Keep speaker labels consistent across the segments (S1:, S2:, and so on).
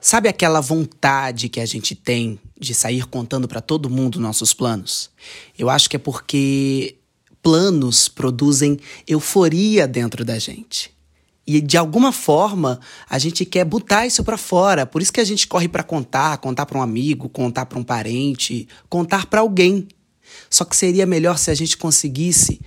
S1: Sabe aquela vontade que a gente tem de sair contando para todo mundo nossos planos? Eu acho que é porque planos produzem euforia dentro da gente. E de alguma forma a gente quer botar isso para fora. Por isso que a gente corre para contar, contar para um amigo, contar para um parente, contar para alguém. Só que seria melhor se a gente conseguisse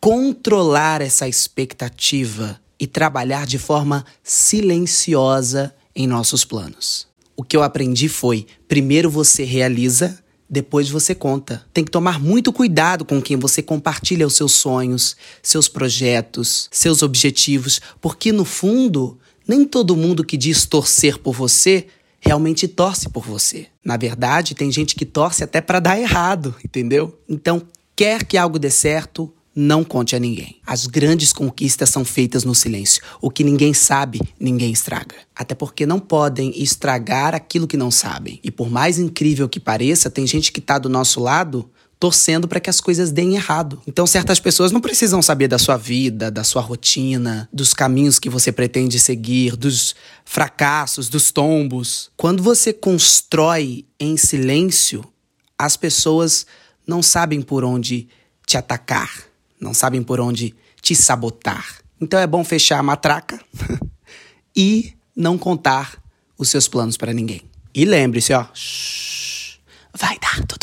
S1: controlar essa expectativa e trabalhar de forma silenciosa em nossos planos. O que eu aprendi foi: primeiro você realiza, depois você conta. Tem que tomar muito cuidado com quem você compartilha os seus sonhos, seus projetos, seus objetivos, porque no fundo, nem todo mundo que diz torcer por você realmente torce por você. Na verdade, tem gente que torce até para dar errado, entendeu? Então, quer que algo dê certo, não conte a ninguém. As grandes conquistas são feitas no silêncio. O que ninguém sabe, ninguém estraga. Até porque não podem estragar aquilo que não sabem. E por mais incrível que pareça, tem gente que está do nosso lado torcendo para que as coisas deem errado. Então, certas pessoas não precisam saber da sua vida, da sua rotina, dos caminhos que você pretende seguir, dos fracassos, dos tombos. Quando você constrói em silêncio, as pessoas não sabem por onde te atacar não sabem por onde te sabotar. Então é bom fechar a matraca e não contar os seus planos para ninguém. E lembre-se, ó, vai dar tudo.